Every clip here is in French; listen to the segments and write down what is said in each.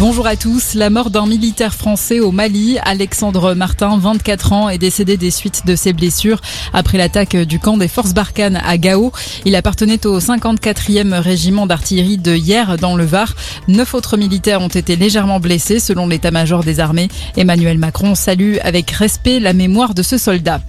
Bonjour à tous. La mort d'un militaire français au Mali, Alexandre Martin, 24 ans, est décédé des suites de ses blessures après l'attaque du camp des forces Barkhane à Gao. Il appartenait au 54e régiment d'artillerie de hier dans le Var. Neuf autres militaires ont été légèrement blessés selon l'état-major des armées. Emmanuel Macron salue avec respect la mémoire de ce soldat.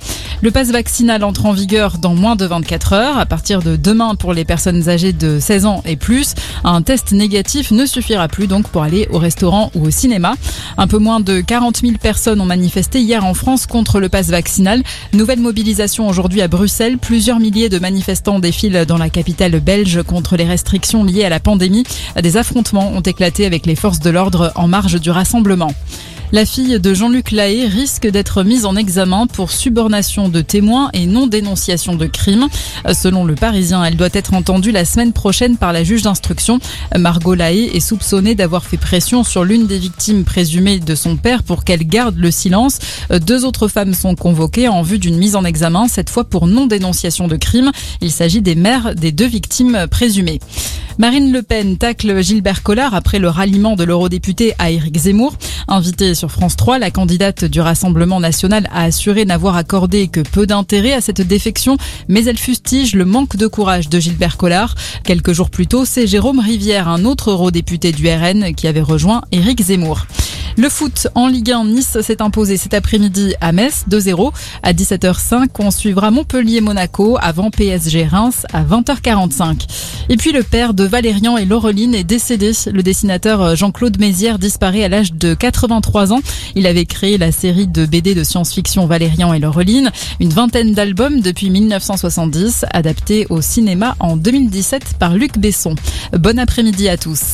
Le passe vaccinal entre en vigueur dans moins de 24 heures. À partir de demain pour les personnes âgées de 16 ans et plus, un test négatif ne suffira plus donc pour aller au restaurant ou au cinéma. Un peu moins de 40 000 personnes ont manifesté hier en France contre le pass vaccinal. Nouvelle mobilisation aujourd'hui à Bruxelles. Plusieurs milliers de manifestants défilent dans la capitale belge contre les restrictions liées à la pandémie. Des affrontements ont éclaté avec les forces de l'ordre en marge du rassemblement. La fille de Jean-Luc Lahaye risque d'être mise en examen pour subornation de témoins et non dénonciation de crimes. Selon le Parisien, elle doit être entendue la semaine prochaine par la juge d'instruction. Margot Lahaye est soupçonnée d'avoir fait pression sur l'une des victimes présumées de son père pour qu'elle garde le silence. Deux autres femmes sont convoquées en vue d'une mise en examen, cette fois pour non dénonciation de crimes. Il s'agit des mères des deux victimes présumées. Marine Le Pen tacle Gilbert Collard après le ralliement de l'eurodéputé à Éric Zemmour. Invitée sur France 3, la candidate du Rassemblement national a assuré n'avoir accordé que peu d'intérêt à cette défection, mais elle fustige le manque de courage de Gilbert Collard. Quelques jours plus tôt, c'est Jérôme Rivière, un autre eurodéputé du RN, qui avait rejoint Éric Zemmour. Le foot en Ligue 1, Nice s'est imposé cet après-midi à Metz 2-0. À 17h05, on suivra Montpellier-Monaco avant PSG Reims à 20h45. Et puis le père de Valérian et Laureline est décédé. Le dessinateur Jean-Claude Mézières disparaît à l'âge de 83 ans. Il avait créé la série de BD de science-fiction Valérian et Laureline, une vingtaine d'albums depuis 1970, adaptés au cinéma en 2017 par Luc Besson. Bon après-midi à tous.